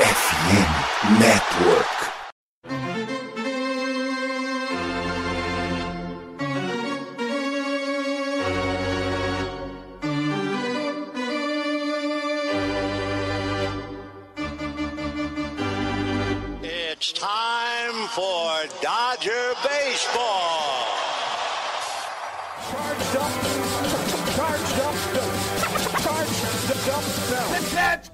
FM Network.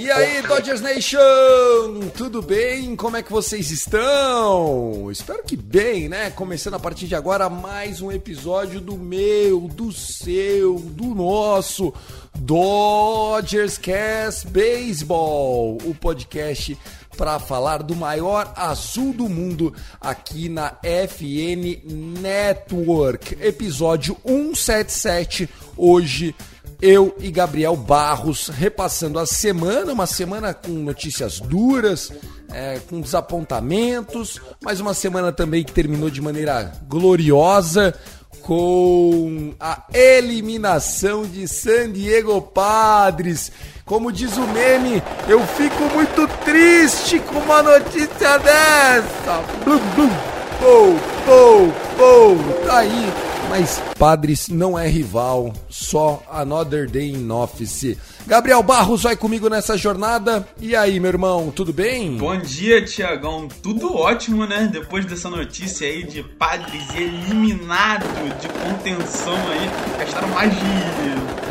E aí, Dodgers Nation! Tudo bem? Como é que vocês estão? Espero que bem, né? Começando a partir de agora mais um episódio do meu, do seu, do nosso Dodgers Cast Baseball, o podcast para falar do maior azul do mundo aqui na FN Network. Episódio 177 hoje eu e Gabriel Barros repassando a semana, uma semana com notícias duras, é, com desapontamentos, mas uma semana também que terminou de maneira gloriosa com a eliminação de San Diego Padres. Como diz o meme, eu fico muito triste com uma notícia dessa. Blum, blum. Pou, pou, pou. Tá aí mas Padres não é rival, só Another Day in Office. Gabriel Barros vai comigo nessa jornada. E aí, meu irmão, tudo bem? Bom dia, Tiagão. Tudo ótimo, né? Depois dessa notícia aí de Padres eliminado de contenção aí, gastaram mais de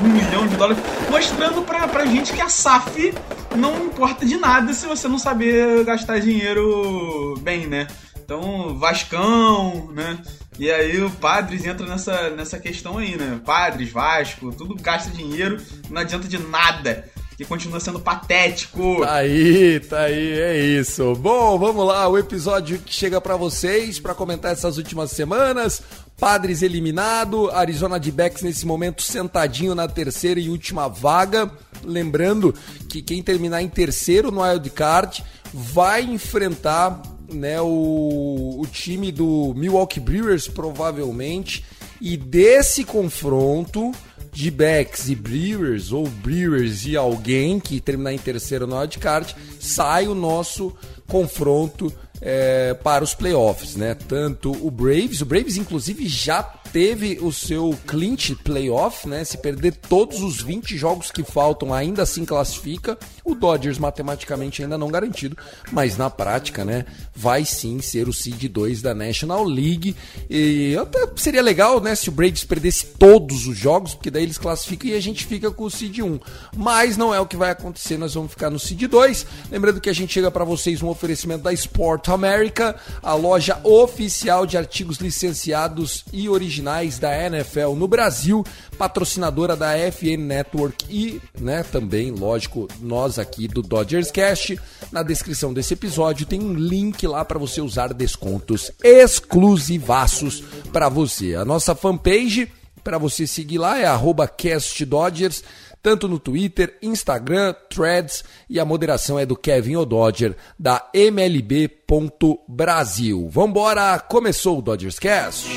um milhão de dólares, mostrando pra, pra gente que a SAF não importa de nada se você não saber gastar dinheiro bem, né? Então, Vascão, né? E aí o Padres entra nessa, nessa questão aí, né? Padres, Vasco, tudo gasta dinheiro, não adianta de nada. Que continua sendo patético. Tá aí, tá aí, é isso. Bom, vamos lá, o episódio que chega para vocês para comentar essas últimas semanas. Padres eliminado, Arizona de Backs nesse momento sentadinho na terceira e última vaga. Lembrando que quem terminar em terceiro no Wild Card vai enfrentar né, o, o time do Milwaukee Brewers, provavelmente. E desse confronto de Becks e Brewers, ou Brewers e alguém que terminar em terceiro no wildcard, sai o nosso confronto é, para os playoffs, né? Tanto o Braves, o Braves inclusive já teve o seu clinch playoff, né? Se perder todos os 20 jogos que faltam, ainda assim classifica. O Dodgers matematicamente ainda não garantido, mas na prática, né, vai sim ser o seed 2 da National League. E até seria legal, né, se o Braves perdesse todos os jogos, porque daí eles classificam e a gente fica com o seed 1. Mas não é o que vai acontecer, nós vamos ficar no seed 2. Lembrando que a gente chega para vocês um oferecimento da Sport America, a loja oficial de artigos licenciados e originais da NFL no Brasil, patrocinadora da FN Network e, né, também, lógico, nós aqui do Dodgers Cast. Na descrição desse episódio tem um link lá para você usar descontos exclusivaços para você. A nossa fanpage para você seguir lá é @castdodgers tanto no Twitter, Instagram, Threads e a moderação é do Kevin O'Dodger da MLB.Brasil. Vambora, começou o Dodgers Cast.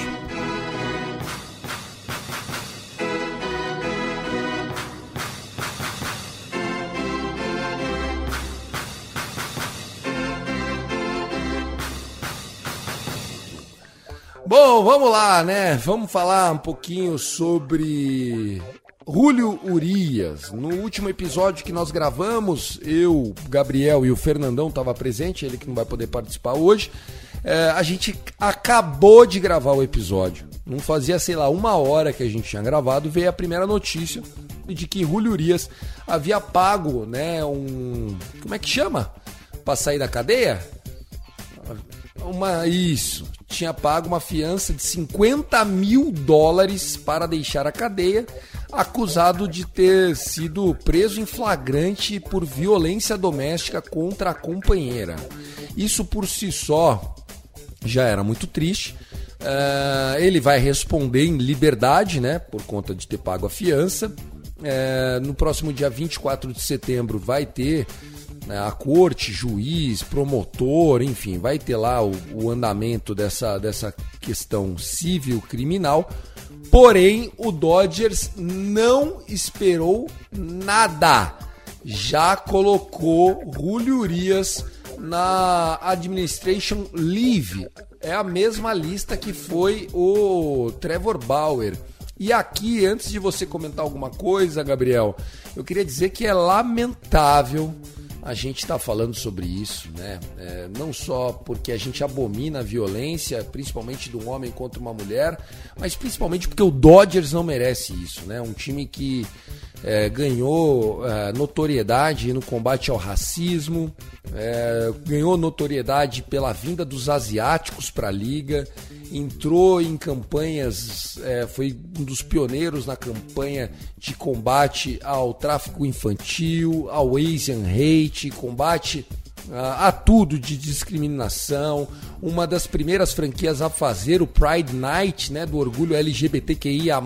Bom, vamos lá, né? Vamos falar um pouquinho sobre Julio Urias. No último episódio que nós gravamos, eu, Gabriel e o Fernandão estava presente, ele que não vai poder participar hoje. É, a gente acabou de gravar o episódio. Não fazia, sei lá, uma hora que a gente tinha gravado, veio a primeira notícia de que Julio Urias havia pago, né, um... como é que chama? Pra sair da cadeia? Uma isso, tinha pago uma fiança de 50 mil dólares para deixar a cadeia, acusado de ter sido preso em flagrante por violência doméstica contra a companheira. Isso por si só já era muito triste. Uh, ele vai responder em liberdade, né, por conta de ter pago a fiança. Uh, no próximo dia 24 de setembro vai ter a corte, juiz, promotor, enfim, vai ter lá o, o andamento dessa, dessa questão civil criminal. Porém, o Dodgers não esperou nada. Já colocou Julio Urias na Administration Leave. É a mesma lista que foi o Trevor Bauer. E aqui, antes de você comentar alguma coisa, Gabriel, eu queria dizer que é lamentável a gente está falando sobre isso, né? É, não só porque a gente abomina a violência, principalmente de um homem contra uma mulher, mas principalmente porque o Dodgers não merece isso, né? Um time que é, ganhou é, notoriedade no combate ao racismo, é, ganhou notoriedade pela vinda dos asiáticos para a liga entrou em campanhas, é, foi um dos pioneiros na campanha de combate ao tráfico infantil, ao Asian hate, combate a, a tudo de discriminação. Uma das primeiras franquias a fazer o Pride Night, né, do orgulho LGBTQIA+,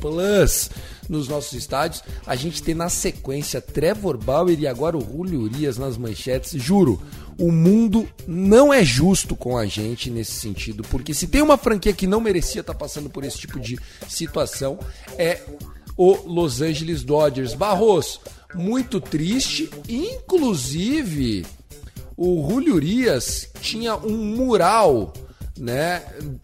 plus nos nossos estádios. A gente tem na sequência Trevor Bauer e agora o Julio Urias nas manchetes. Juro, o mundo não é justo com a gente nesse sentido, porque se tem uma franquia que não merecia estar tá passando por esse tipo de situação, é o Los Angeles Dodgers. Barros, muito triste, inclusive o Julio Urias tinha um mural né,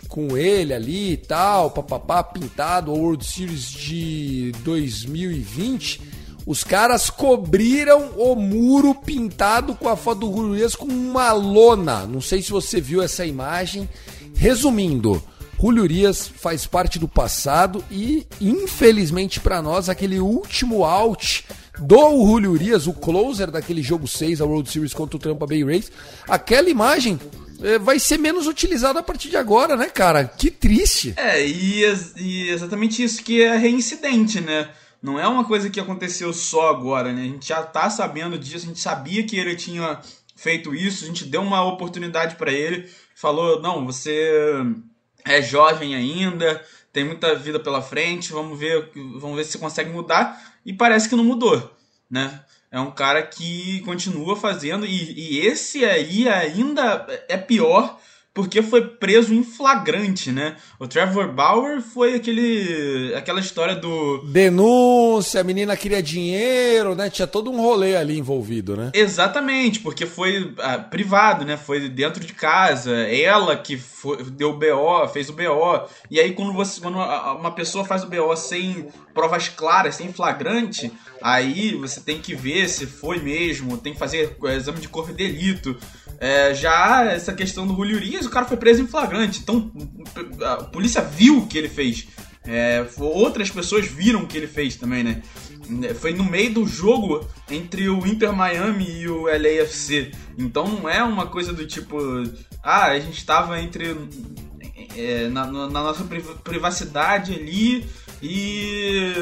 com ele ali e tal, papapá, pintado, o World Series de 2020 os caras cobriram o muro pintado com a foto do Julio com uma lona. Não sei se você viu essa imagem. Resumindo, Julio Urias faz parte do passado e, infelizmente para nós, aquele último out do Julio Urias, o closer daquele jogo 6 da World Series contra o Tampa Bay Rays, aquela imagem eh, vai ser menos utilizada a partir de agora, né, cara? Que triste. É, e, e exatamente isso que é reincidente, né? Não é uma coisa que aconteceu só agora, né? A gente já tá sabendo disso, a gente sabia que ele tinha feito isso, a gente deu uma oportunidade para ele, falou: "Não, você é jovem ainda, tem muita vida pela frente, vamos ver, vamos ver se consegue mudar". E parece que não mudou, né? É um cara que continua fazendo e, e esse aí ainda é pior porque foi preso em flagrante, né? O Trevor Bauer foi aquele aquela história do denúncia, a menina queria dinheiro, né? Tinha todo um rolê ali envolvido, né? Exatamente, porque foi ah, privado, né? Foi dentro de casa, ela que foi, deu o BO, fez o BO. E aí quando você quando uma pessoa faz o BO sem provas claras, sem flagrante, aí você tem que ver se foi mesmo, tem que fazer exame de corpo de delito. É, já essa questão do Julio Urias, o cara foi preso em flagrante. Então a polícia viu o que ele fez. É, outras pessoas viram o que ele fez também, né? Foi no meio do jogo entre o Inter Miami e o LAFC. Então não é uma coisa do tipo, ah, a gente estava entre é, na, na, nossa privacidade ali e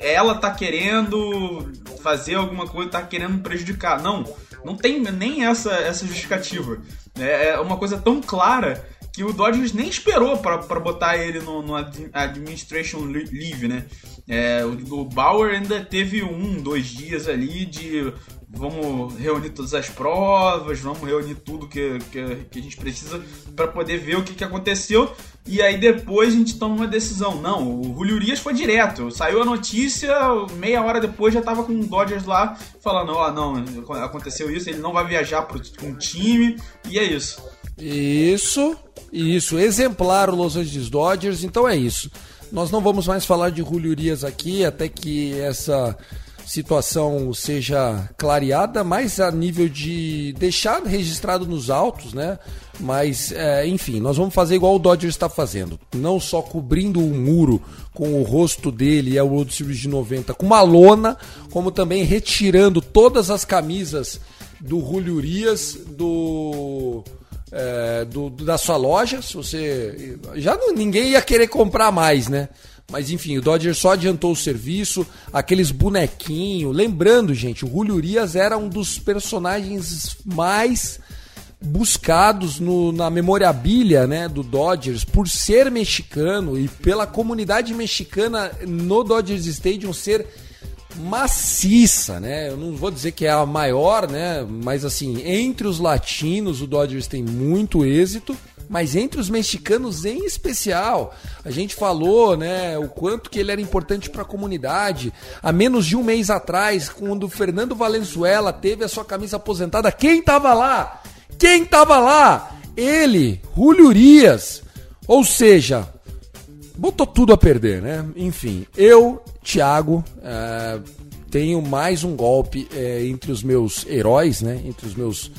ela tá querendo fazer alguma coisa, tá querendo prejudicar. Não, não tem nem essa, essa justificativa. É, é uma coisa tão clara que o Dodgers nem esperou para botar ele no, no, Administration Leave, né? É, o, o, Bauer ainda teve um, dois dias ali de vamos reunir todas as provas, vamos reunir tudo que, que, que a gente precisa para poder ver o que, que aconteceu. E aí depois a gente toma uma decisão. Não, o Julio Urias foi direto. Saiu a notícia, meia hora depois já tava com o Dodgers lá falando, ó, oh, não, aconteceu isso, ele não vai viajar para um time, e é isso. Isso, isso, exemplar o Los Angeles Dodgers, então é isso. Nós não vamos mais falar de Julio Urias aqui, até que essa situação seja clareada, mais a nível de deixar registrado nos autos, né? Mas, é, enfim, nós vamos fazer igual o Dodgers está fazendo. Não só cobrindo o muro com o rosto dele e a World Series de 90 com uma lona, como também retirando todas as camisas do Julio Urias, do é, do, da sua loja. Se você. Já não, ninguém ia querer comprar mais, né? Mas enfim, o Dodger só adiantou o serviço, aqueles bonequinhos. Lembrando, gente, o Julio Urias era um dos personagens mais buscados no, na memorabilia né, do Dodgers por ser mexicano e pela comunidade mexicana no Dodgers Stadium ser maciça, né? Eu não vou dizer que é a maior, né? Mas assim, entre os latinos o Dodgers tem muito êxito, mas entre os mexicanos em especial. A gente falou, né, o quanto que ele era importante para a comunidade. Há menos de um mês atrás, quando o Fernando Valenzuela teve a sua camisa aposentada, quem tava lá? Quem tava lá? Ele, Julio Urias. Ou seja, botou tudo a perder, né? Enfim, eu, Thiago, é, tenho mais um golpe é, entre os meus heróis, né? Entre os meus,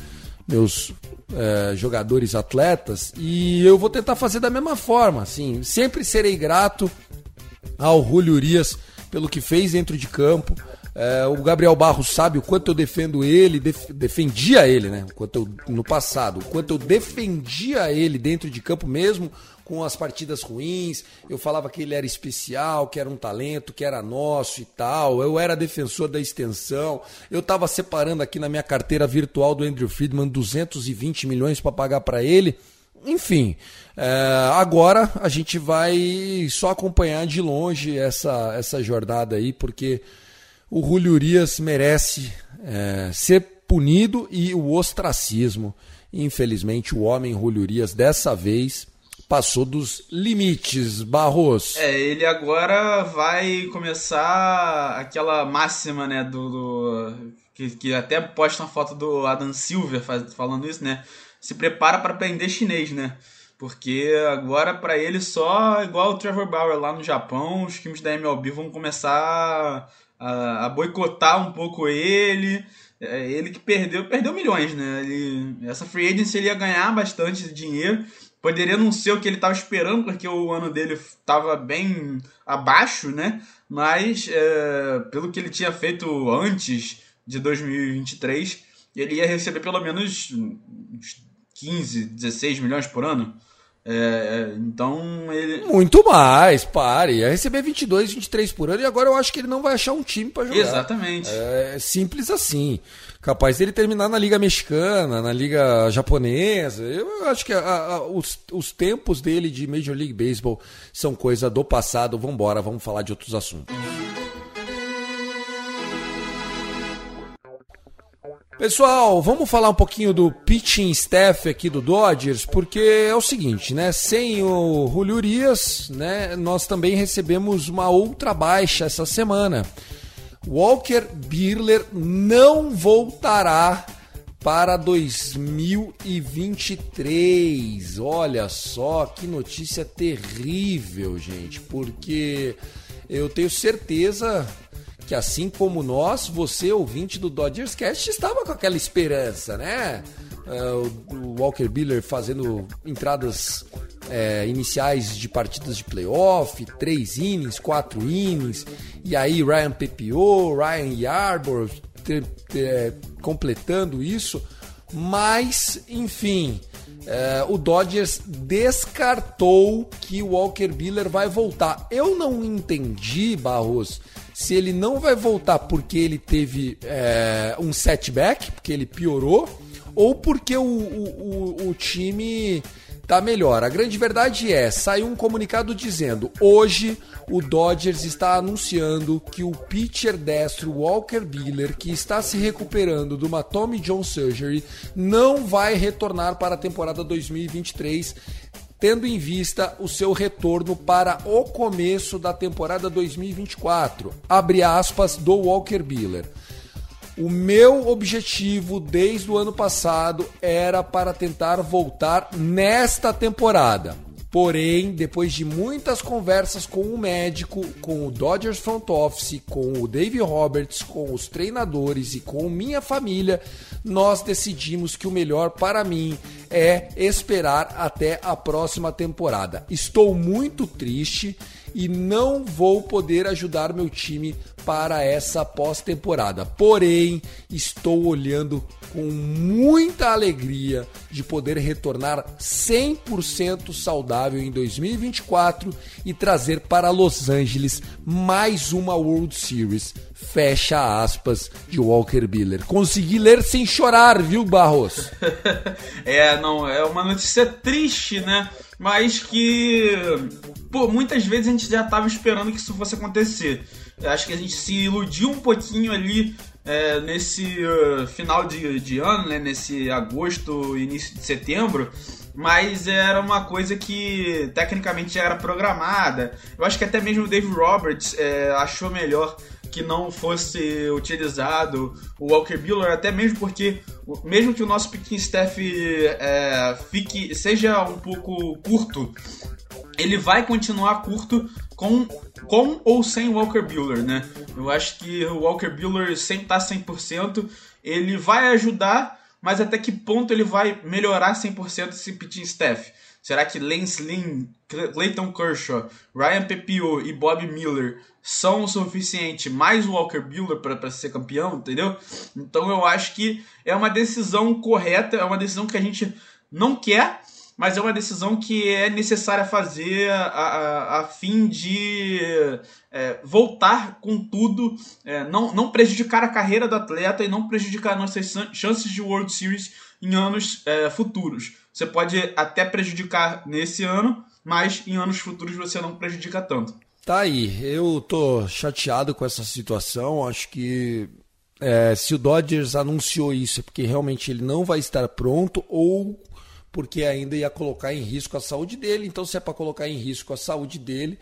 meus é, jogadores atletas e eu vou tentar fazer da mesma forma, assim. Sempre serei grato ao Julio Urias pelo que fez dentro de campo. É, o Gabriel Barros sabe o quanto eu defendo ele, def, defendia ele, né? O quanto eu, no passado, o quanto eu defendia ele dentro de campo mesmo com as partidas ruins. Eu falava que ele era especial, que era um talento, que era nosso e tal. Eu era defensor da extensão. Eu estava separando aqui na minha carteira virtual do Andrew Friedman 220 milhões para pagar para ele. Enfim, é, agora a gente vai só acompanhar de longe essa, essa jornada aí, porque o Julio Urias merece é, ser punido e o ostracismo. Infelizmente, o homem Julio Urias dessa vez passou dos limites, Barros. É, ele agora vai começar aquela máxima, né, do, do que, que, até posta uma foto do Adam Silver faz, falando isso, né? Se prepara para aprender chinês, né? Porque agora para ele só igual o Trevor Bauer lá no Japão, os times da MLB vão começar a, a boicotar um pouco ele. É, ele que perdeu, perdeu milhões, né? Ele, essa free agency ele ia ganhar bastante dinheiro Poderia não ser o que ele estava esperando, porque o ano dele estava bem abaixo, né? Mas é, pelo que ele tinha feito antes de 2023, ele ia receber pelo menos 15, 16 milhões por ano. É, então ele. Muito mais, pare. Ia receber 22, 23 por ano e agora eu acho que ele não vai achar um time para jogar. Exatamente. É simples assim. Capaz dele terminar na Liga Mexicana, na Liga Japonesa. Eu acho que a, a, os, os tempos dele de Major League Baseball são coisa do passado. Vambora, vamos falar de outros assuntos. Pessoal, vamos falar um pouquinho do pitching staff aqui do Dodgers, porque é o seguinte, né? Sem o Julio Urias, né, nós também recebemos uma outra baixa essa semana. Walker Buehler não voltará para 2023. Olha só que notícia terrível, gente, porque eu tenho certeza que assim como nós, você, ouvinte do Dodgers Cast, estava com aquela esperança, né? Uh, o Walker Buehler fazendo entradas é, iniciais de partidas de playoff, três innings, quatro innings, e aí Ryan Pepiot, Ryan ter, ter, completando isso, mas enfim, é, o Dodgers descartou que o Walker Buehler vai voltar. Eu não entendi, Barros, se ele não vai voltar porque ele teve é, um setback, porque ele piorou, ou porque o, o, o, time tá melhor. A grande verdade é, saiu um comunicado dizendo: hoje o Dodgers está anunciando que o pitcher destro Walker Buehler, que está se recuperando de uma Tommy John surgery, não vai retornar para a temporada 2023 tendo em vista o seu retorno para o começo da temporada 2024. Abre aspas do Walker Buehler. O meu objetivo desde o ano passado era para tentar voltar nesta temporada. Porém, depois de muitas conversas com o médico, com o Dodgers Front Office, com o Dave Roberts, com os treinadores e com minha família, nós decidimos que o melhor para mim é esperar até a próxima temporada. Estou muito triste e não vou poder ajudar meu time para essa pós-temporada. Porém, estou olhando com muita alegria de poder retornar 100% saudável em 2024 e trazer para Los Angeles mais uma World Series. Fecha aspas de Walker Buehler. Consegui ler sem chorar, viu, Barros? é, não, é uma notícia triste, né? Mas que, pô, muitas vezes a gente já estava esperando que isso fosse acontecer. Acho que a gente se iludiu um pouquinho ali é, nesse uh, final de, de ano, né, nesse agosto, início de setembro, mas era uma coisa que tecnicamente já era programada. Eu acho que até mesmo o Dave Roberts é, achou melhor que não fosse utilizado o Walker Buehler, até mesmo porque, mesmo que o nosso pitching staff é, fique, seja um pouco curto, ele vai continuar curto com, com ou sem Walker Buehler, né? Eu acho que o Walker Buehler sem estar 100%, ele vai ajudar, mas até que ponto ele vai melhorar 100% esse pitching staff? Será que Lance Lynn, Clayton Kershaw, Ryan Pepio e Bob Miller são o suficiente mais o Walker Buehler para ser campeão, entendeu? Então eu acho que é uma decisão correta, é uma decisão que a gente não quer, mas é uma decisão que é necessária fazer a, a, a fim de é, voltar com tudo, é, não, não prejudicar a carreira do atleta e não prejudicar nossas chances de World Series em anos é, futuros. Você pode até prejudicar nesse ano, mas em anos futuros você não prejudica tanto. Tá aí, eu tô chateado com essa situação. Acho que é, se o Dodgers anunciou isso é porque realmente ele não vai estar pronto ou porque ainda ia colocar em risco a saúde dele. Então, se é para colocar em risco a saúde dele,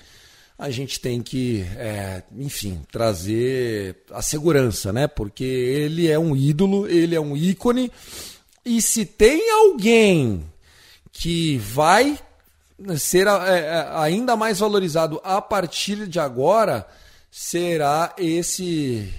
a gente tem que, é, enfim, trazer a segurança, né? Porque ele é um ídolo, ele é um ícone. E se tem alguém que vai ser é, é ainda mais valorizado a partir de agora, será esse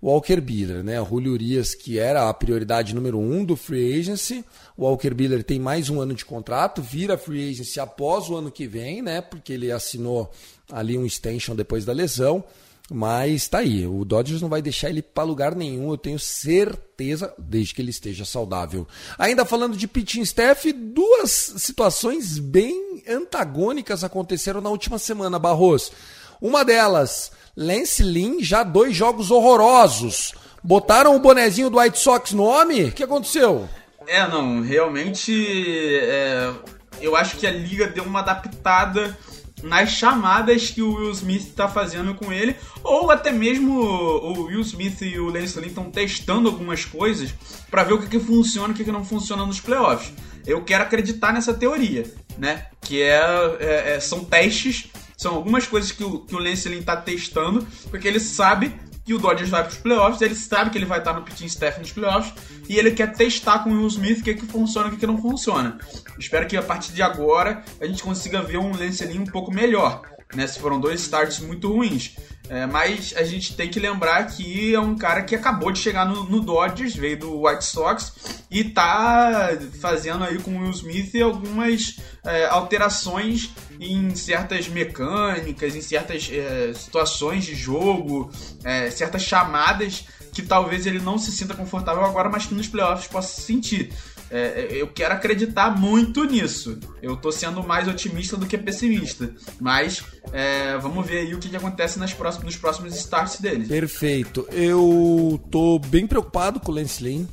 Walker Buehler, né? Julio Urias, que era a prioridade número um do free agency. O Walker Buehler tem mais um ano de contrato, vira free agency após o ano que vem, né? Porque ele assinou ali um extension depois da lesão. Mas tá aí, o Dodgers não vai deixar ele para lugar nenhum, eu tenho certeza, desde que ele esteja saudável. Ainda falando de pitching staff, duas situações bem antagônicas aconteceram na última semana, Barros. Uma delas, Lance Lynn, já dois jogos horrorosos. Botaram o bonezinho do White Sox no homem? O que aconteceu? É, não, realmente é, eu acho que a liga deu uma adaptada nas chamadas que o Will Smith está fazendo com ele, ou até mesmo o Will Smith e o Lance Lynn estão testando algumas coisas para ver o que, que funciona e o que, que não funciona nos playoffs. Eu quero acreditar nessa teoria, né? Que é, é, é são testes são algumas coisas que o, que o Lance Lynn tá testando, porque ele sabe que o Dodgers vai para os playoffs, ele sabe que ele vai estar no pitching staff nos playoffs e ele quer testar com o Will Smith o que, que funciona e o que, que não funciona. Espero que a partir de agora a gente consiga ver um Lance um pouco melhor, né? Se foram dois starts muito ruins. É, mas a gente tem que lembrar que é um cara que acabou de chegar no, no, Dodgers, veio do White Sox e tá fazendo aí com o Will Smith algumas é, alterações em certas mecânicas, em certas é, situações de jogo, é, certas chamadas que talvez ele não se sinta confortável agora, mas que nos playoffs possa se sentir. É, eu quero acreditar muito nisso. Eu tô sendo mais otimista do que pessimista. Mas é, vamos ver aí o que, que acontece nas próximas, nos próximos starts dele. Perfeito. Eu tô bem preocupado com o Lance Lynn.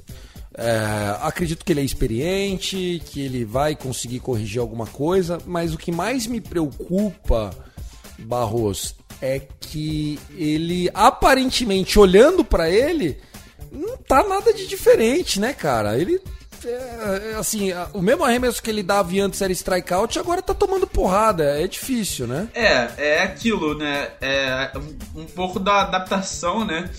É, acredito que ele é experiente, que ele vai conseguir corrigir alguma coisa, mas o que mais me preocupa, Barros, é que ele aparentemente olhando para ele não tá nada de diferente, né, cara? Ele é, é, assim, o mesmo arremesso que ele dava antes era strikeout, agora tá tomando porrada. É difícil, né? É, é aquilo, né? É um pouco da adaptação, né?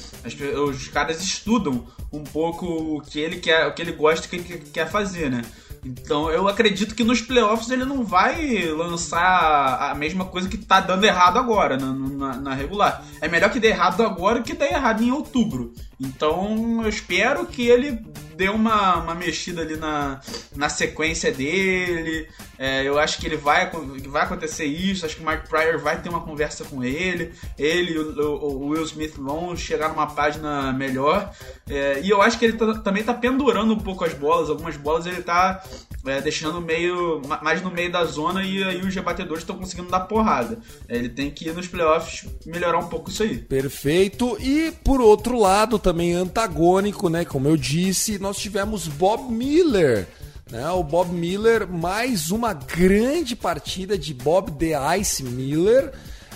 Os caras estudam um pouco o que ele quer, o que ele gosta, o que ele quer fazer, né? Então eu acredito que nos playoffs ele não vai lançar a mesma coisa que tá dando errado agora na, na, na regular. É melhor que dê errado agora que dê errado em outubro. Então eu espero que ele deu uma, uma mexida ali na, na sequência dele. É, eu acho que ele vai, vai acontecer isso. Acho que o Mark Pryor vai ter uma conversa com ele. Ele e o, o, Will Smith vão chegar numa página melhor. É, e eu acho que ele tá, também tá pendurando um pouco as bolas. Algumas bolas ele tá é, deixando meio mais no meio da zona e aí os rebatedores estão conseguindo dar porrada. É, ele tem que ir nos playoffs melhorar um pouco isso aí. Perfeito. E por outro lado, também antagônico, né? Como eu disse, nós tivemos Bob Miller. Né, o Bob Miller, mais uma grande partida de Bob The Ice Miller.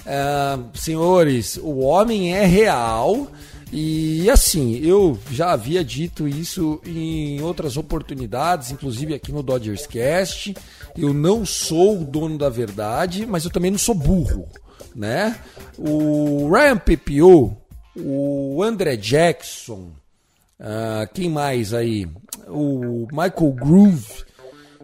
É, senhores, o homem é real. E assim, eu já havia dito isso em outras oportunidades, inclusive aqui no Dodgers Cast. Eu não sou o dono da verdade, mas eu também não sou burro, né? O Ryan Pepio, o André Jackson, uh, quem mais aí? O Michael Groove.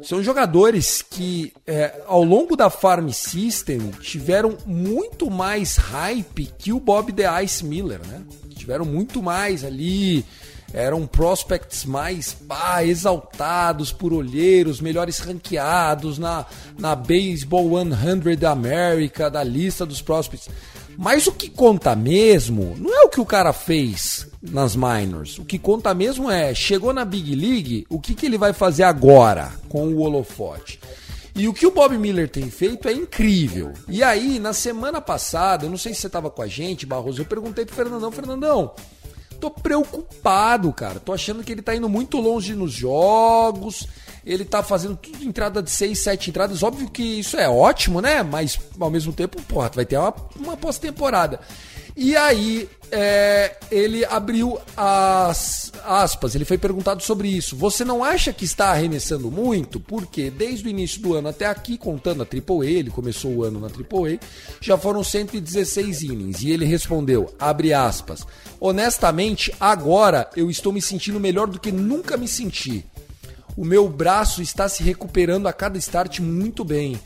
São jogadores que, é, ao longo da Farm System, tiveram muito mais hype que o Bob The Ice Miller, né? Tiveram muito mais ali, eram prospects mais pá, exaltados por olheiros, melhores ranqueados na, na Baseball 100 da América, da lista dos prospects. Mas o que conta mesmo não é o que o cara fez nas minors. O que conta mesmo é, chegou na Big League, o que, que ele vai fazer agora com o holofote. E o que o Bob Miller tem feito é incrível. E aí, na semana passada, eu não sei se você estava com a gente, Barroso, eu perguntei pro Fernandão, Fernandão, tô preocupado, cara. Tô achando que ele tá indo muito longe nos jogos. Ele tá fazendo tudo entrada de 6, 7 entradas. Óbvio que isso é ótimo, né? Mas ao mesmo tempo, porra, vai ter uma, uma pós-temporada. E aí, é, ele abriu as aspas, ele foi perguntado sobre isso. Você não acha que está arremessando muito? Porque desde o início do ano até aqui, contando a AAA, ele começou o ano na AAA, já foram 116 innings. E ele respondeu, abre aspas, honestamente, agora eu estou me sentindo melhor do que nunca me senti. O meu braço está se recuperando a cada start muito bem.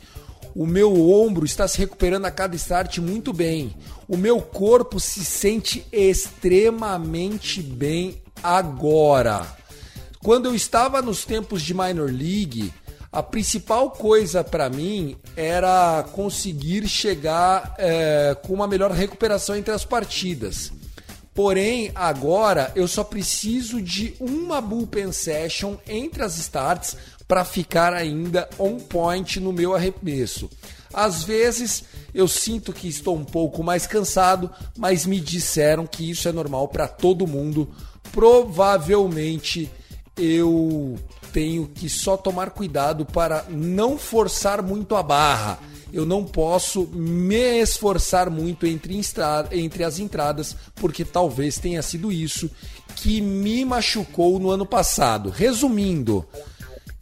O meu ombro está se recuperando a cada start muito bem. O meu corpo se sente extremamente bem agora. Quando eu estava nos tempos de minor league, a principal coisa para mim era conseguir chegar é, com uma melhor recuperação entre as partidas. Porém, agora eu só preciso de uma bullpen session entre as starts para ficar ainda on point no meu arremesso. Às vezes eu sinto que estou um pouco mais cansado, mas me disseram que isso é normal para todo mundo. Provavelmente eu tenho que só tomar cuidado para não forçar muito a barra. Eu não posso me esforçar muito entre, entre as entradas, porque talvez tenha sido isso que me machucou no ano passado. Resumindo,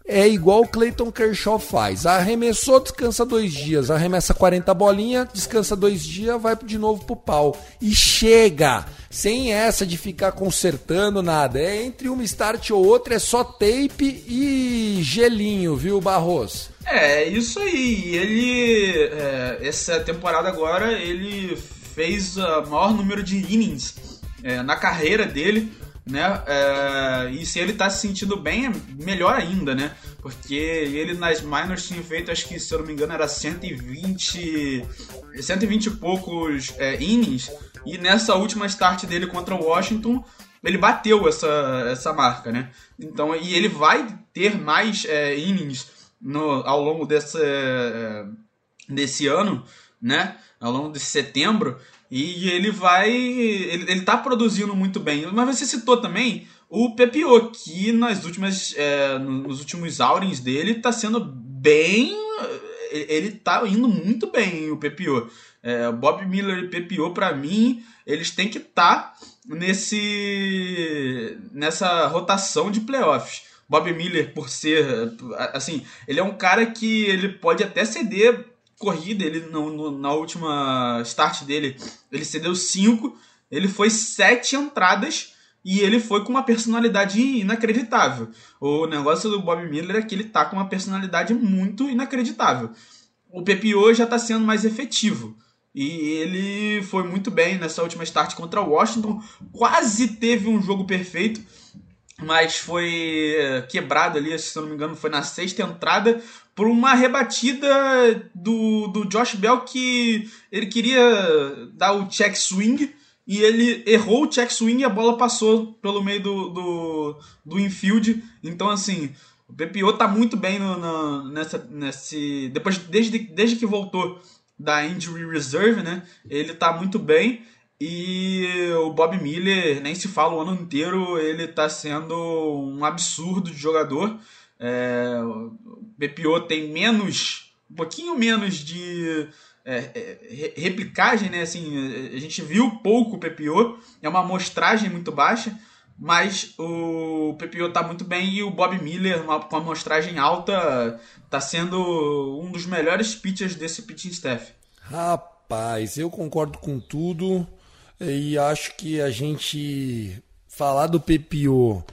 é igual o Clayton Kershaw faz. Arremessou, descansa dois dias. Arremessa 40 bolinha, descansa dois dias, vai de novo pro pau. E chega! Sem essa de ficar consertando nada. É entre uma start ou outra, é só tape e gelinho, viu, Barros? É, isso aí. Ele. É, essa temporada agora, ele fez o maior número de innings é, na carreira dele né? É, e se ele tá se sentindo bem, é melhor ainda, né? Porque ele nas minors tinha feito, acho que se eu não me engano, era 120. 120 e poucos é, innings. E nessa última start dele contra o Washington, ele bateu essa, essa marca, né? Então, e ele vai ter mais é, innings no, ao longo desse, é, desse ano, né? Ao longo de setembro. E ele vai. Ele, ele tá produzindo muito bem. Mas você citou também o Pepio, que nas últimas, é, nos últimos outings dele tá sendo bem. Ele tá indo muito bem, o Pepio. É, Bob Miller e Pepio, para mim, eles têm que estar tá nesse nessa rotação de playoffs. Bob Miller, por ser. Assim, ele é um cara que ele pode até ceder corrida, ele no, no, na última start dele, ele cedeu 5, ele foi 7 entradas e ele foi com uma personalidade inacreditável. O negócio do Bob Miller é que ele tá com uma personalidade muito inacreditável. O Pepio já está sendo mais efetivo. E ele foi muito bem nessa última start contra o Washington. Quase teve um jogo perfeito. mas foi é, quebrado ali, se eu não me engano, foi na sexta entrada por uma rebatida do, do Josh Bell que ele queria dar o check swing e ele errou o check swing e a bola passou pelo meio do, do, do infield. Então, assim, o PPO tá muito bem no, no, nessa, nesse. Depois, desde, desde que voltou da injury reserve, né? Ele tá muito bem. E o Bob Miller, nem se fala o ano inteiro, ele tá sendo um absurdo de jogador. É, o PPO tem menos, um pouquinho menos de é, é, replicagem, né? Assim, a gente viu pouco o PPO, é uma amostragem muito baixa, mas o PPO tá muito bem e o Bob Miller, com a amostragem alta, tá sendo um dos melhores pitchers desse pitching staff. Rapaz, eu concordo com tudo e acho que a gente falar do PPO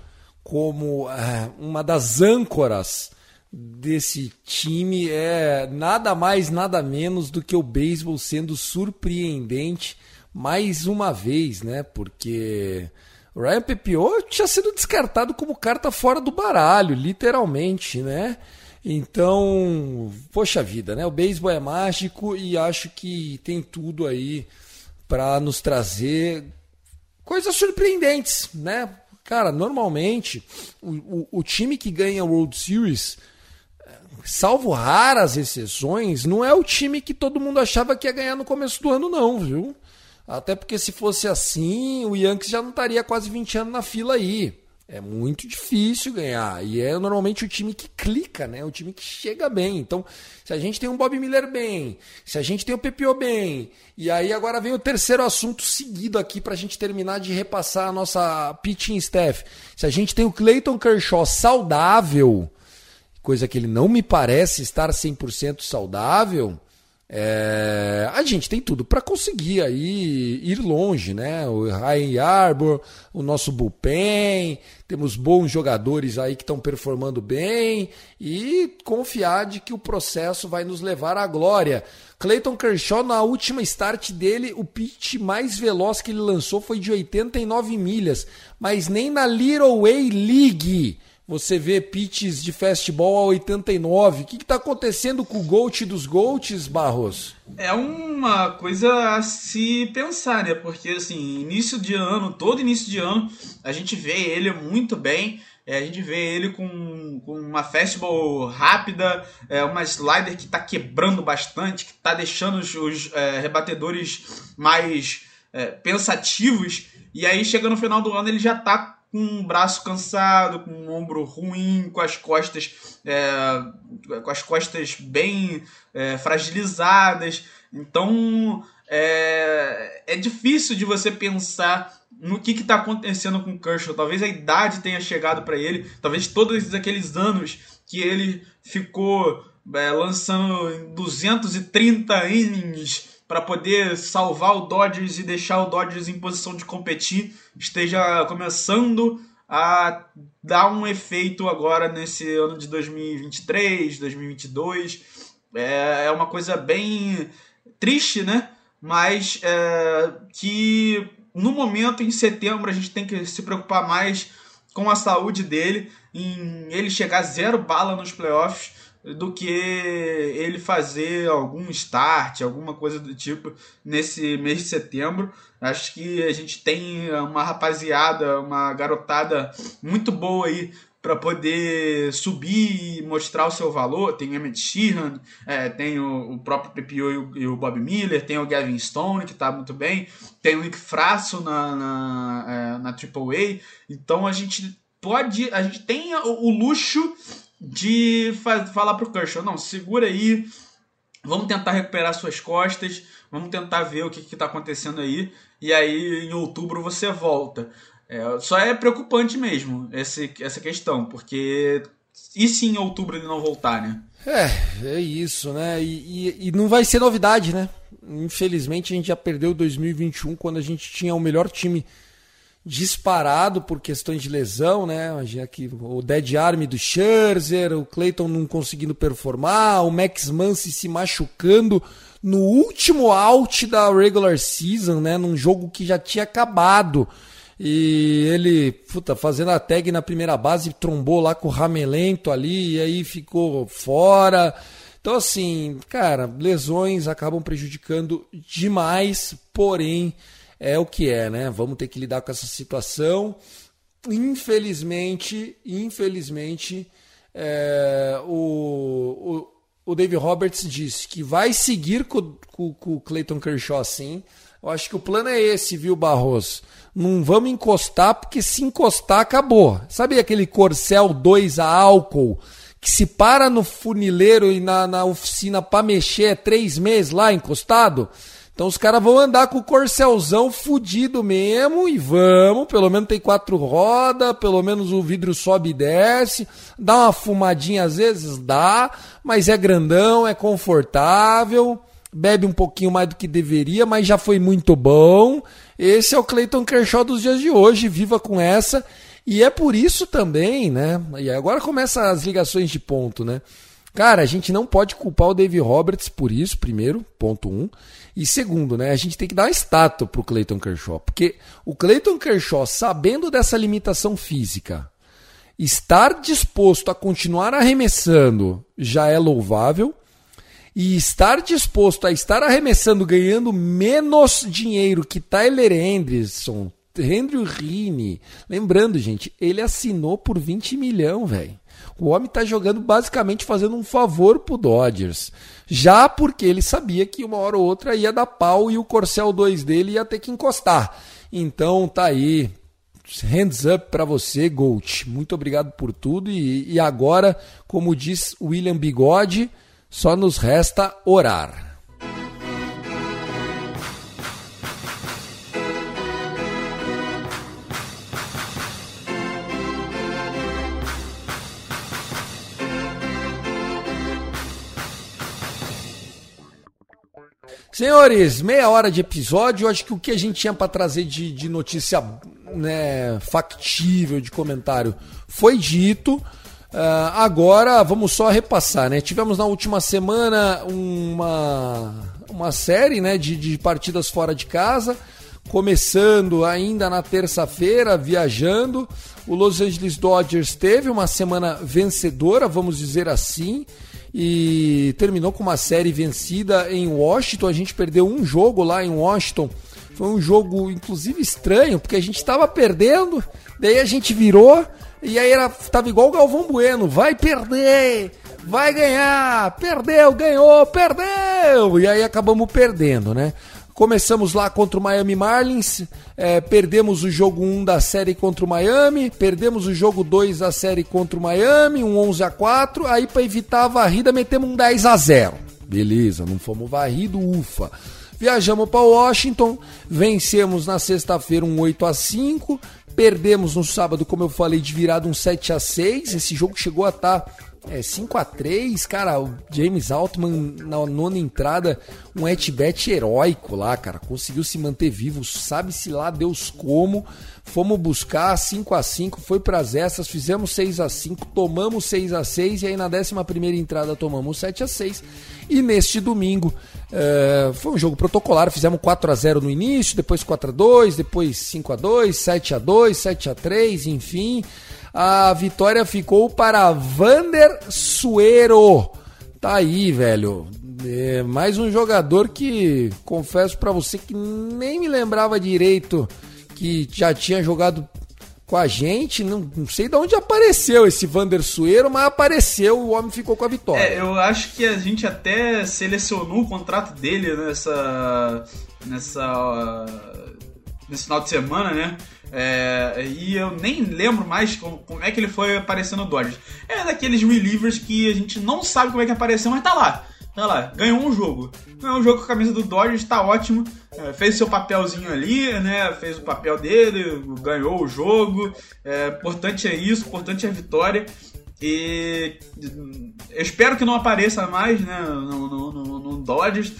como é, uma das âncoras desse time é nada mais, nada menos do que o beisebol sendo surpreendente mais uma vez, né? Porque o Ryan Pepiot tinha sido descartado como carta fora do baralho, literalmente, né? Então, poxa vida, né? O beisebol é mágico e acho que tem tudo aí para nos trazer coisas surpreendentes, né? Cara, normalmente o, o, o, time que ganha World Series, salvo raras exceções, não é o time que todo mundo achava que ia ganhar no começo do ano, não, viu? Até porque se fosse assim, o Yankees já não estaria quase 20 anos na fila aí. É muito difícil ganhar. E é normalmente o time que clica, né? O time que chega bem. Então, se a gente tem um Bob Miller bem, se a gente tem o PPO bem, e aí agora vem o terceiro assunto seguido aqui para a gente terminar de repassar a nossa pitching staff. Se a gente tem o Clayton Kershaw saudável, coisa que ele não me parece estar 100% saudável, é, a gente tem tudo para conseguir aí ir longe, né? O Ryan Arbor, o nosso bullpen, temos bons jogadores aí que estão performando bem e confiar de que o processo vai nos levar à glória. Clayton Kershaw, na última start dele, o pitch mais veloz que ele lançou foi de 89 milhas, mas nem na Little Way League você vê pitches de fastball a 89. O que está acontecendo com o Gold dos Golds, Barros? É uma coisa a se pensar, né? Porque, assim, início de ano, todo início de ano, a gente vê ele muito bem. É, a gente vê ele com, com uma fastball rápida, é, uma slider que está quebrando bastante, que está deixando os, os é, rebatedores mais é, pensativos. E aí, chega no final do ano, ele já está com um braço cansado, com um ombro ruim, com as costas, é, com as costas bem é, fragilizadas. Então é, é difícil de você pensar no que está acontecendo com o Kershaw. Talvez a idade tenha chegado para ele, talvez todos aqueles anos que ele ficou é, lançando 230 innings para poder salvar o Dodgers e deixar o Dodgers em posição de competir, esteja começando a dar um efeito agora nesse ano de 2023, 2022. É, é uma coisa bem triste, né? Mas é, que no momento, em setembro, a gente tem que se preocupar mais com a saúde dele, em ele chegar zero bala nos playoffs do que ele fazer algum start, alguma coisa do tipo nesse mês de setembro. Acho que a gente tem uma rapaziada, uma garotada muito boa aí para poder subir e mostrar o seu valor. Tem o Emmett Sheehan, é, tem o, o, próprio PPO e o, e o, Bob Miller, tem o Gavin Stone, que está muito bem, tem o Nick Frasso na, na, é, na AAA. Então a gente pode, a gente tem o, o luxo de falar pro Kershaw, não, segura aí, vamos tentar recuperar suas costas, vamos tentar ver o que está acontecendo aí, e aí em outubro você volta. É, só é preocupante mesmo esse, essa questão, porque e se em outubro ele não voltar, né? É, é isso, né? E, e, e, não vai ser novidade, né? Infelizmente a gente já perdeu 2021 quando a gente tinha o melhor time disparado por questões de lesão, né? Imagina o dead arm do Scherzer, o Clayton não conseguindo performar, o Max Muncy se machucando no último out da regular season, né? Num jogo que já tinha acabado. E ele, puta, fazendo a tag na primeira base, trombou lá com o Ramelento ali, e aí ficou fora. Então, assim, cara, lesões acabam prejudicando demais, porém, é o que é, né? Vamos ter que lidar com essa situação. Infelizmente, infelizmente, é, o, o, o Dave Roberts disse que vai seguir com, com, com o Clayton Kershaw assim. Eu acho que o plano é esse, viu, Barros? Não vamos encostar, porque se encostar, acabou. Sabe aquele Corcel 2 a álcool? que se para no funileiro e na, na oficina para mexer é três meses lá encostado. Então os caras vão andar com o corcelzão fudido mesmo e vamos, pelo menos tem quatro rodas, pelo menos o vidro sobe e desce, dá uma fumadinha às vezes, dá, mas é grandão, é confortável, bebe um pouquinho mais do que deveria, mas já foi muito bom. Esse é o Clayton Kershaw dos dias de hoje, viva com essa. E é por isso também, né? E agora começam as ligações de ponto, né? Cara, a gente não pode culpar o Dave Roberts por isso, primeiro, ponto um. E segundo, né? A gente tem que dar uma estátua pro Clayton Kershaw. Porque o Clayton Kershaw, sabendo dessa limitação física, estar disposto a continuar arremessando já é louvável. E estar disposto a estar arremessando ganhando menos dinheiro que Tyler Anderson, Andrew Rini. Lembrando, gente, ele assinou por 20 milhões, velho. O homem tá jogando basicamente fazendo um favor pro Dodgers. Já porque ele sabia que uma hora ou outra ia dar pau e o Corcel 2 dele ia ter que encostar. Então tá aí. Hands up para você, Gold. Muito obrigado por tudo. E, e agora, como diz William Bigode, só nos resta orar. Senhores, meia hora de episódio. Acho que o que a gente tinha para trazer de, de notícia né, factível, de comentário, foi dito. Uh, agora vamos só repassar, né? Tivemos na última semana uma, uma série né, de, de partidas fora de casa, começando ainda na terça-feira, viajando. O Los Angeles Dodgers teve uma semana vencedora, vamos dizer assim e terminou com uma série vencida em Washington. A gente perdeu um jogo lá em Washington. Foi um jogo, inclusive, estranho, porque a gente estava perdendo, daí a gente virou, e aí era, tava igual o Galvão Bueno: vai perder, vai ganhar, perdeu, ganhou, perdeu, e aí acabamos perdendo, né? Começamos lá contra o Miami Marlins, é, perdemos o jogo 1 da série contra o Miami, perdemos o jogo 2 da série contra o Miami, um 11 a 4 aí para evitar a varrida metemos um 10 a 0 Beleza, não fomos varrido, ufa. Viajamos para Washington, vencemos na sexta-feira um 8 a 5 perdemos no sábado, como eu falei, de virada um 7 a 6 esse jogo chegou a estar... Tá é, 5 a 3 cara, o James Altman na nona entrada, um at-bat heróico lá, cara, conseguiu se manter vivo, sabe-se lá Deus como, fomos buscar 5 a 5 foi pras essas, fizemos 6 a 5 tomamos 6 a 6 e aí na décima primeira entrada tomamos 7 a 6 e neste domingo é, foi um jogo protocolar, fizemos 4 a 0 no início, depois 4 a 2 depois 5 a 2 7 a 2 7 a 3 enfim a vitória ficou para Vander Suero. Tá aí, velho. É mais um jogador que confesso para você que nem me lembrava direito que já tinha jogado com a gente. Não, não sei de onde apareceu esse Vander Suero, mas apareceu o homem ficou com a vitória. É, eu acho que a gente até selecionou o contrato dele nessa. nessa. nesse final de semana, né? É, e eu nem lembro mais como, como, é que ele foi aparecendo no Dodgers. É daqueles relievers que a gente não sabe como é que apareceu, mas tá lá. Tá lá, ganhou um jogo. Ganhou um jogo com a camisa do Dodgers, tá ótimo. É, fez seu papelzinho ali, né? Fez o papel dele, ganhou o jogo. É, importante é isso, importante é a vitória. E eu espero que não apareça mais né, no, no, no, no Dodgers.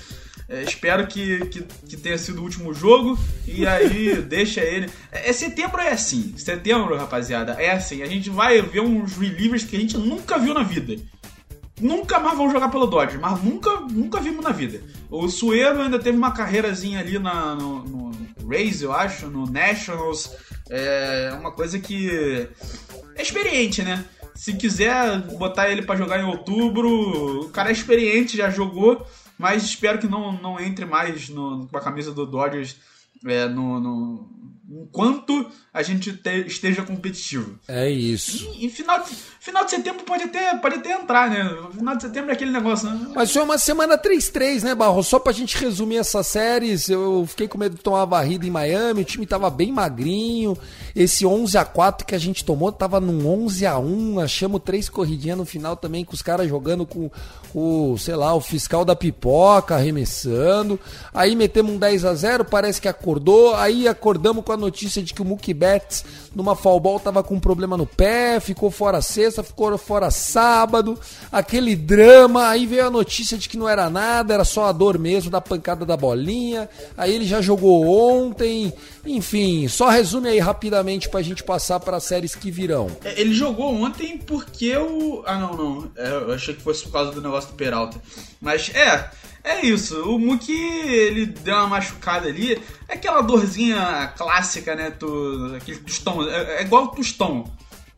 É, espero que, que, que, tenha sido o último jogo e aí deixa ele. É, é, setembro é assim. Setembro, rapaziada, é assim. A gente vai ver uns relievers que a gente nunca viu na vida. Nunca mais vão jogar pelo Dodge, mas nunca, nunca vimos na vida. O Suero ainda teve uma carreirazinha ali na, no, no Rays, eu acho, no Nationals. É uma coisa que é experiente, né? Se quiser botar ele para jogar em outubro, o cara é experiente, já jogou, mas espero que não, não entre mais no, com a camisa do Dodgers é, no, no, enquanto a gente te, esteja competitivo. É isso. E, e, final, final de setembro pode até, pode até entrar, né? Final de setembro é aquele negócio, né? Mas foi uma semana 3-3, né, Barro? Só pra gente resumir essas séries, eu fiquei com medo de tomar varrida em Miami, o time tava bem magrinho. Esse 11 a 4 que a gente tomou tava num 11 a 1 achamos três corridinhas no final também, com os caras jogando com o, sei lá, o fiscal da pipoca arremessando. Aí metemos um 10 a 0 parece que acordou. Aí acordamos com a notícia de que o Mookie Betts, numa fall ball, tava com um problema no pé, ficou fora sexta, ficou fora sábado. Aquele drama. Aí veio a notícia de que não era nada, era só a dor mesmo da pancada da bolinha. Aí ele já jogou ontem. Enfim, só resume aí rapidamente pra gente passar para as séries que virão. É, ele jogou ontem porque o. Ah, não, não. É, eu achei que fosse por causa do negócio do Peralta. Mas é. É isso, o Muki ele deu uma machucada ali, é aquela dorzinha clássica, né? Tu, aquele tostão, é, é igual o tostão.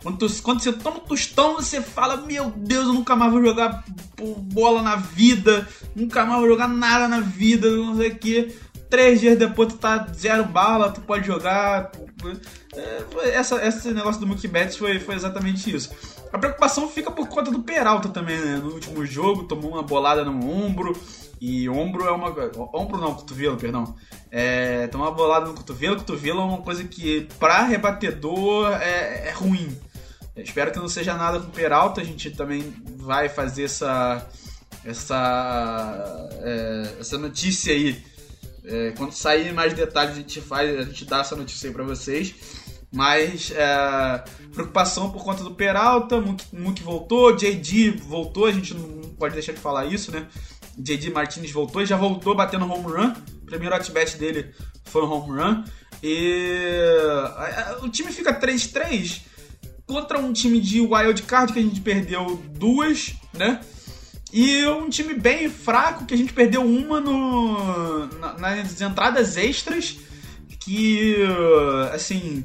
Quando, tu, quando, você toma o tostão, você fala: Meu Deus, eu nunca mais vou jogar bola na vida, nunca mais vou jogar nada na vida, não sei o que. Três dias depois tu tá zero bala, tu pode jogar. É, essa, esse negócio do Mookie Betts foi, foi exatamente isso. A preocupação fica por conta do Peralta também, né? No último jogo, tomou uma bolada no ombro. E ombro é uma. Ombro não, cotovelo, perdão. É, tomar bolada no cotovelo, cotovelo é uma coisa que, pra rebatedor, é, é ruim. Espero que não seja nada com o Peralta. A gente também vai fazer essa. Essa. É, essa notícia aí é, quando sair mais detalhes, a gente faz, a gente dá essa notícia aí pra vocês. Mas é, preocupação por conta do Peralta, Mook voltou, JD voltou, a gente não pode deixar de falar isso, né? JD Martinez voltou já voltou batendo home run. O primeiro at-bat dele foi um home run. E o time fica 3-3 contra um time de wild card que a gente perdeu duas, né? E um time bem fraco, que a gente perdeu uma no, na, nas entradas extras, que, assim,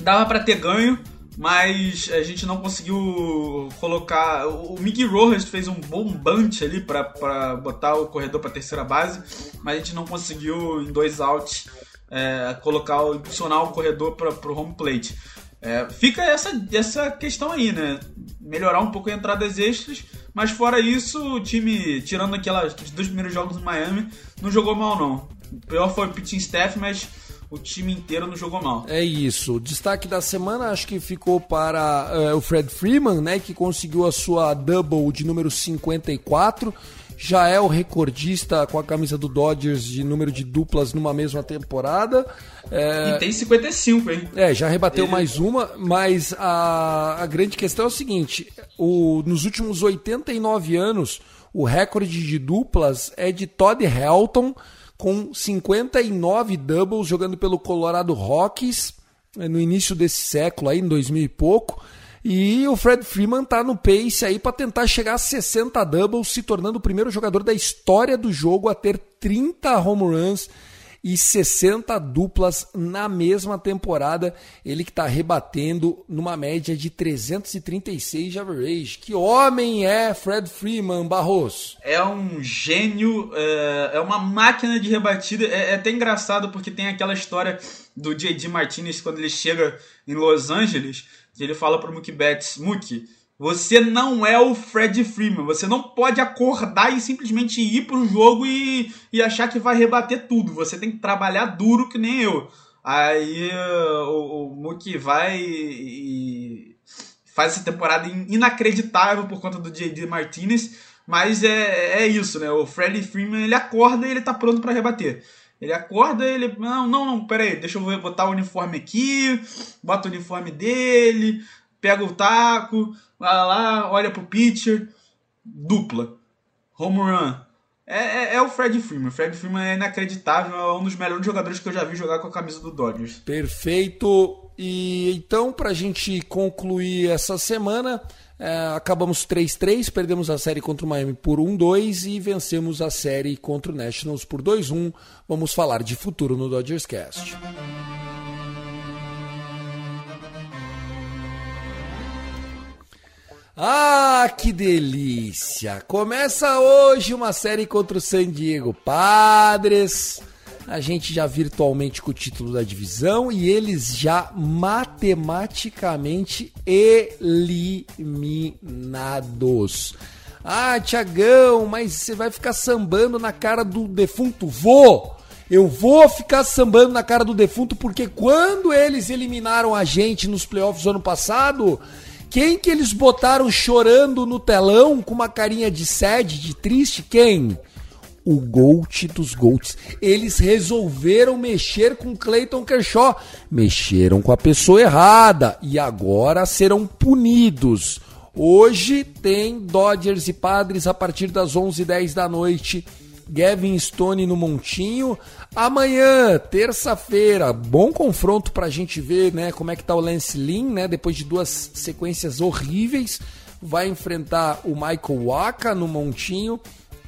dava para ter ganho, mas a gente não conseguiu colocar. O Miggy Rojas fez um bom bunch ali para botar o corredor para terceira base, mas a gente não conseguiu, em dois outs, é, colocar, impulsionar o corredor para o home plate. É, fica essa, essa questão aí, né? Melhorar um pouco as entradas extras, mas fora isso, o time, tirando aquelas, dois primeiros jogos no Miami, não jogou mal não. O pior foi o pitching staff, mas o time inteiro não jogou mal. É isso. O destaque da semana acho que ficou para uh, o Fred Freeman, né, que conseguiu a sua double de número 54 já é o recordista com a camisa do Dodgers de número de duplas numa mesma temporada. É... E tem 55, hein? É, já rebateu Ele... mais uma, mas a, a grande questão é o seguinte: o, nos últimos 89 anos, o recorde de duplas é de Todd Helton, com 59 doubles jogando pelo Colorado Rockies é, no início desse século, aí, em 2000 e pouco. E o Fred Freeman tá no pace aí para tentar chegar a 60 doubles, se tornando o primeiro jogador da história do jogo a ter 30 home runs e 60 duplas na mesma temporada. Ele que está rebatendo numa média de 336 de average. Que homem é Fred Freeman, Barros? É um gênio, é, é uma máquina de rebatida. É, é até engraçado porque tem aquela história do J.D. Martinez quando ele chega em Los Angeles ele fala pro Mookie Betts, Mookie, você não é o Fred Freeman, você não pode acordar e simplesmente ir pro jogo e, e achar que vai rebater tudo, você tem que trabalhar duro que nem eu. Aí o, o Mookie vai e faz essa temporada inacreditável por conta do J.D. Martinez, mas é, é isso, né? O Freddie Freeman ele acorda e ele tá pronto para rebater. Ele acorda, ele. Não, não, não, peraí, deixa eu botar o uniforme aqui, bota o uniforme dele, pega o taco, vai lá, olha pro pitcher, dupla. Home run. É, é, é, o Fred Freeman. O Fred Freeman é inacreditável, é um dos melhores jogadores que eu já vi jogar com a camisa do Dodgers. Perfeito. E então, pra gente concluir essa semana, Uh, acabamos 3-3, perdemos a série contra o Miami por 1-2 e vencemos a série contra o Nationals por 2-1. Vamos falar de futuro no Dodgers Cast. Ah, que delícia! Começa hoje uma série contra o San Diego Padres. A gente já virtualmente com o título da divisão e eles já matematicamente eliminados. Ah, Tiagão, mas você vai ficar sambando na cara do defunto? Vou! Eu vou ficar sambando na cara do defunto porque quando eles eliminaram a gente nos playoffs ano passado, quem que eles botaram chorando no telão com uma carinha de sede, de triste? Quem? O Gold dos Golds. Eles resolveram mexer com Clayton Kershaw. Mexeram com a pessoa errada e agora serão punidos. Hoje tem Dodgers e Padres a partir das 11h10 da noite. Gavin Stone no Montinho. Amanhã, terça-feira, bom confronto pra gente ver, né, como é que tá o Lance Lynn, né, depois de duas sequências horríveis, vai enfrentar o Michael Waka no Montinho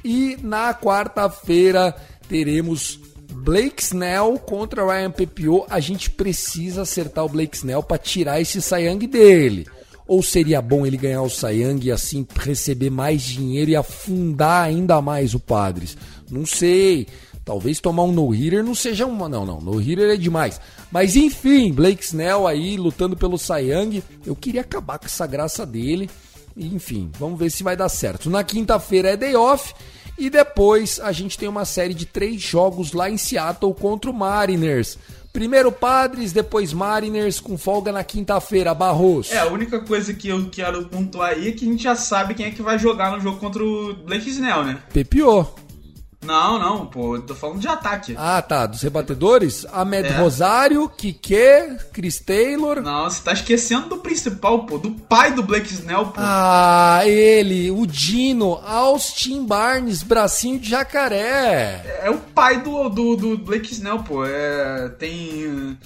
e na quarta-feira teremos Blake Snell contra Ryan Pepio. A gente precisa acertar o Blake Snell para tirar esse Sayang dele. Ou seria bom ele ganhar o Sayang e assim receber mais dinheiro e afundar ainda mais o Padres? Não sei. Talvez tomar um no-hitter não seja uma. Não, não. No-hitter é demais. Mas enfim, Blake Snell aí lutando pelo Sayang. Eu queria acabar com essa graça dele. Enfim, vamos ver se vai dar certo. Na quinta-feira é day off. E depois a gente tem uma série de três jogos lá em Seattle contra o Mariners. Primeiro Padres, depois Mariners, com folga na quinta-feira, Barros. É, a única coisa que eu quero pontuar aí é que a gente já sabe quem é que vai jogar no jogo contra o Blake Snell, né? Pepiou. Não, não, pô, eu tô falando de ataque. Ah, tá. Dos rebatedores? Ahmed É. Rosário, Kike, Chris Taylor. Não, você tá esquecendo do principal, pô, do pai do Blake Snell, pô. Ah, ele, o Dino, Austin Barnes, bracinho de jacaré. É o pai do, do, do Blake Snell, pô. É, tem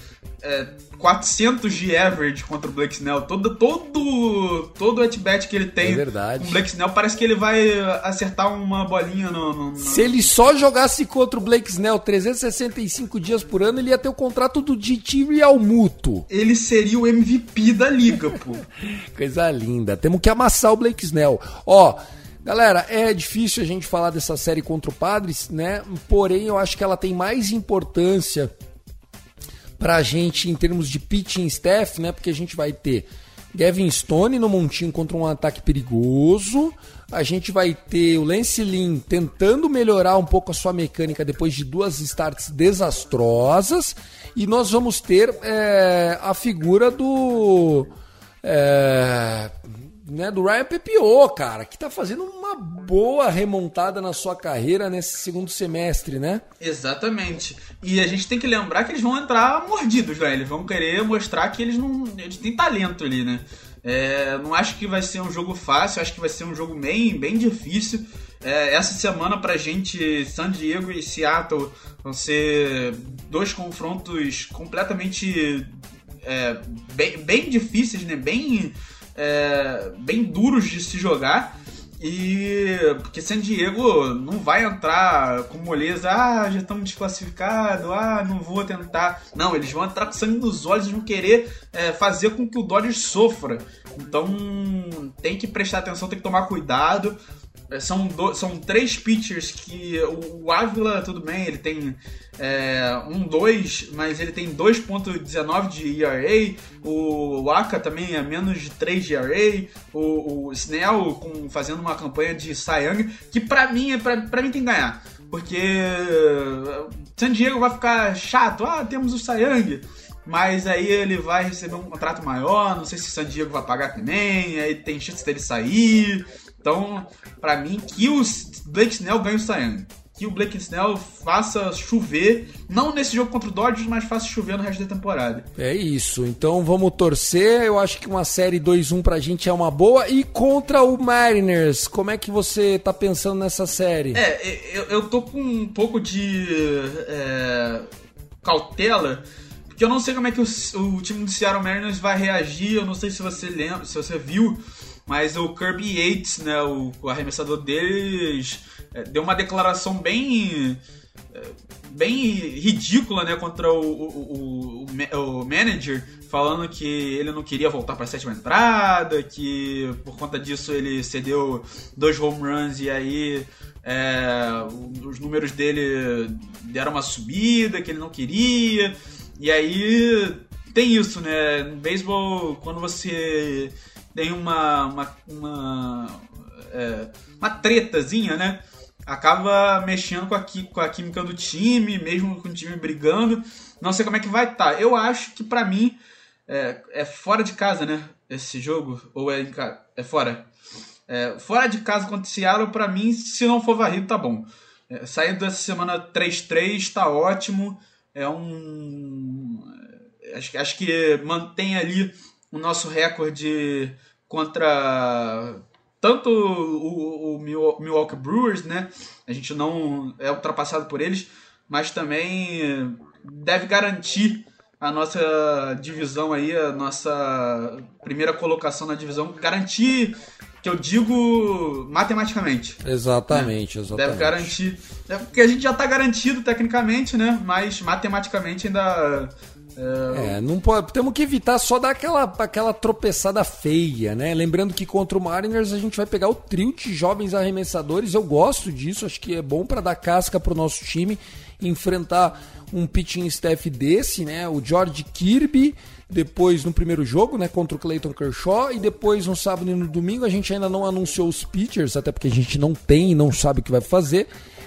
é, 400 de average contra o Blake Snell. Todo, todo, todo at-bat que ele tem É verdade. com o Blake Snell parece que ele vai acertar uma bolinha no... no- no- Se ele só jogasse contra o Blake Snell 365 dias por ano, ele ia ter o contrato do DT Realmuto. Ele seria o MVP da liga, pô. Coisa linda. Temos que amassar o Blake Snell. Ó, galera, é difícil a gente falar dessa série contra o Padres, né? Porém, eu acho que ela tem mais importância pra gente em termos de pitching staff, né? Porque a gente vai ter Gavin Stone no montinho contra um ataque perigoso. A gente vai ter o Lance Lynn tentando melhorar um pouco a sua mecânica depois de duas starts desastrosas. E nós vamos ter é, a figura do. É, né, do Ryan Pepio, cara, que tá fazendo uma boa remontada na sua carreira nesse segundo semestre, né? Exatamente. E a gente tem que lembrar que eles vão entrar mordidos, né? Eles vão querer mostrar que eles não. Eles têm talento ali, né? É, não acho que vai ser um jogo fácil, acho que vai ser um jogo bem, bem difícil. É, essa semana pra gente, San Diego e Seattle vão ser dois confrontos completamente é, bem, bem difíceis, né? Bem, é, bem duros de se jogar. E porque San Diego não vai entrar com moleza, ah, já estamos desclassificados, ah, não vou tentar. Não, eles vão entrar com sangue nos olhos e vão querer é, fazer com que o Dodgers sofra. Então tem que prestar atenção, tem que tomar cuidado. É, São, do- são três pitchers que o, o Ávila, tudo bem, ele tem é, um 2, mas ele tem 2.19 de ERA. O Waka também é menos de 3 de ERA. O, o Snell com, fazendo uma campanha de Young, que pra mim, é pra, pra mim tem que ganhar. Porque uh, San Diego vai ficar chato. Ah, temos o Young. Mas aí ele vai receber um contrato maior, não sei se San Diego vai pagar também, aí tem chance dele sair. Então, pra mim, que o Blake Snell ganhe o Young. Que o Blake Snell faça chover, não nesse jogo contra o Dodgers, mas faça chover no resto da temporada. É isso. Então vamos torcer. Eu acho que uma série 2-1 pra gente é uma boa. E contra o Mariners, como é que você tá pensando nessa série? É, eu, eu tô com um pouco de é, cautela, porque eu não sei como é que o, o time do Seattle Mariners vai reagir. Eu não sei se você lembra, se você viu, mas o Kirby Yates, né, o, o arremessador deles, é, deu uma declaração bem bem ridícula, né, contra o, o, o, o, manager, falando que ele não queria voltar para a sétima entrada, que por conta disso ele cedeu dois home runs e aí é, os números dele deram uma subida que ele não queria. E aí tem isso, né? No beisebol, quando você tem uma uma, uma, é, uma tretazinha, né? acaba mexendo com a, com a química do time, mesmo com o time brigando. Não sei como é que vai estar. Tá. Eu acho que para mim é, é, fora de casa, né? Esse jogo ou é em casa? É fora. É, fora de casa contra o Seattle, para mim, se não for varrido, tá bom. É, saindo dessa semana 3-3, tá ótimo. É um. Acho, acho que mantém ali o nosso recorde contra tanto o, o, Milwaukee Brewers, né? A gente não é ultrapassado por eles, mas também deve garantir a nossa divisão aí, a nossa primeira colocação na divisão, garantir que eu digo matematicamente. Exatamente, né? exatamente. Deve garantir. É porque a gente já está garantido tecnicamente, né? Mas matematicamente ainda é, não pode, temos que evitar só dar aquela, aquela tropeçada feia, né? Lembrando que contra o Mariners a gente vai pegar o trio de jovens arremessadores. Eu gosto disso, acho que é bom para dar casca pro nosso time enfrentar um pitching staff desse, né? O George Kirby, depois no primeiro jogo, né, contra o Clayton Kershaw, e depois no sábado e no domingo a gente ainda não anunciou os pitchers, até porque a gente não tem e não sabe o que vai fazer.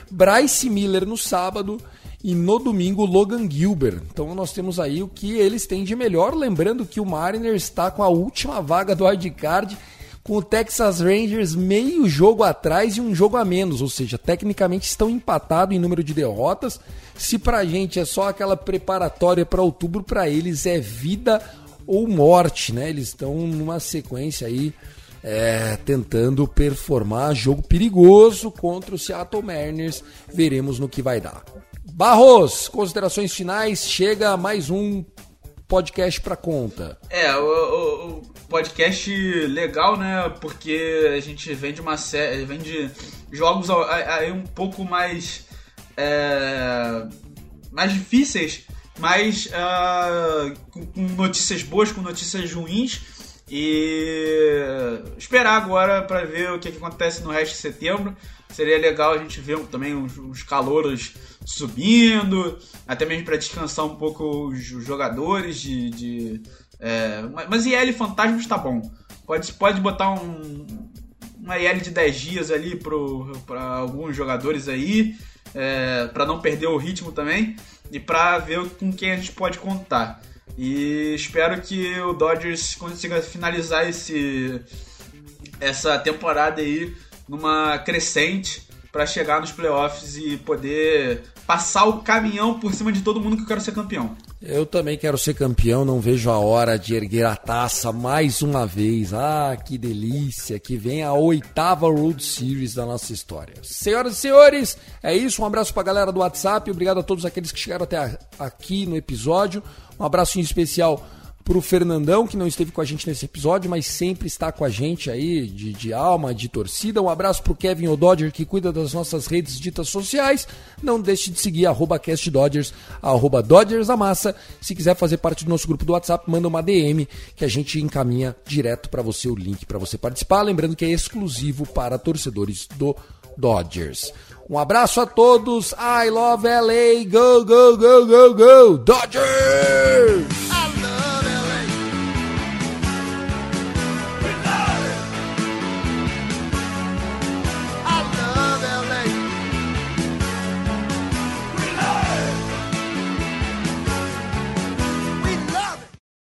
Bryce Miller no sábado e no domingo Logan Gilbert. Então nós temos aí o que eles têm de melhor, lembrando que o Mariners está com a última vaga do wildcard com o Texas Rangers meio jogo atrás e um jogo a menos, ou seja, tecnicamente estão empatados em número de derrotas. Se pra gente é só aquela preparatória para outubro, para eles é vida ou morte, né? Eles estão numa sequência aí é, tentando performar jogo perigoso contra o Seattle Mariners. Veremos no que vai dar. Barros, considerações finais, chega mais um podcast para conta. É, o, o, podcast legal, né? Porque a gente vem de uma série, vem de jogos aí um pouco mais é, mais difíceis, mas uh, com, notícias boas, com notícias ruins. E esperar agora para ver o que, que, acontece no resto de setembro. Seria legal a gente ver também os, os calouros subindo, até mesmo para descansar um pouco os jogadores de. de é, mas IL Fantasmas tá bom. Pode, pode botar um, uma IL de 10 dias ali para alguns jogadores aí, é, para não perder o ritmo também e para ver com quem a gente pode contar. E espero que o Dodgers consiga finalizar esse, essa temporada aí numa crescente para chegar nos playoffs e poder passar o caminhão por cima de todo mundo que eu quero ser campeão. Eu também quero ser campeão, não vejo a hora de erguer a taça mais uma vez. Ah, que delícia! Que vem a oitava World Series da nossa história. Senhoras e senhores, é isso. Um abraço pra galera do WhatsApp. Obrigado a todos aqueles que chegaram até aqui no episódio. Um abraço em especial para o Fernandão, que não esteve com a gente nesse episódio, mas sempre está com a gente aí, de, de alma, de torcida. Um abraço para o Kevin O'Dodger, que cuida das nossas redes ditas sociais. Não deixe de seguir arroba castdodgers, arroba. Se quiser fazer parte do nosso grupo do WhatsApp, manda uma DM que a gente encaminha direto para você o link para você participar. Lembrando que é exclusivo para torcedores do Dodgers. Um abraço a todos. I love LA. Go, go, go, go, go. Dodgers!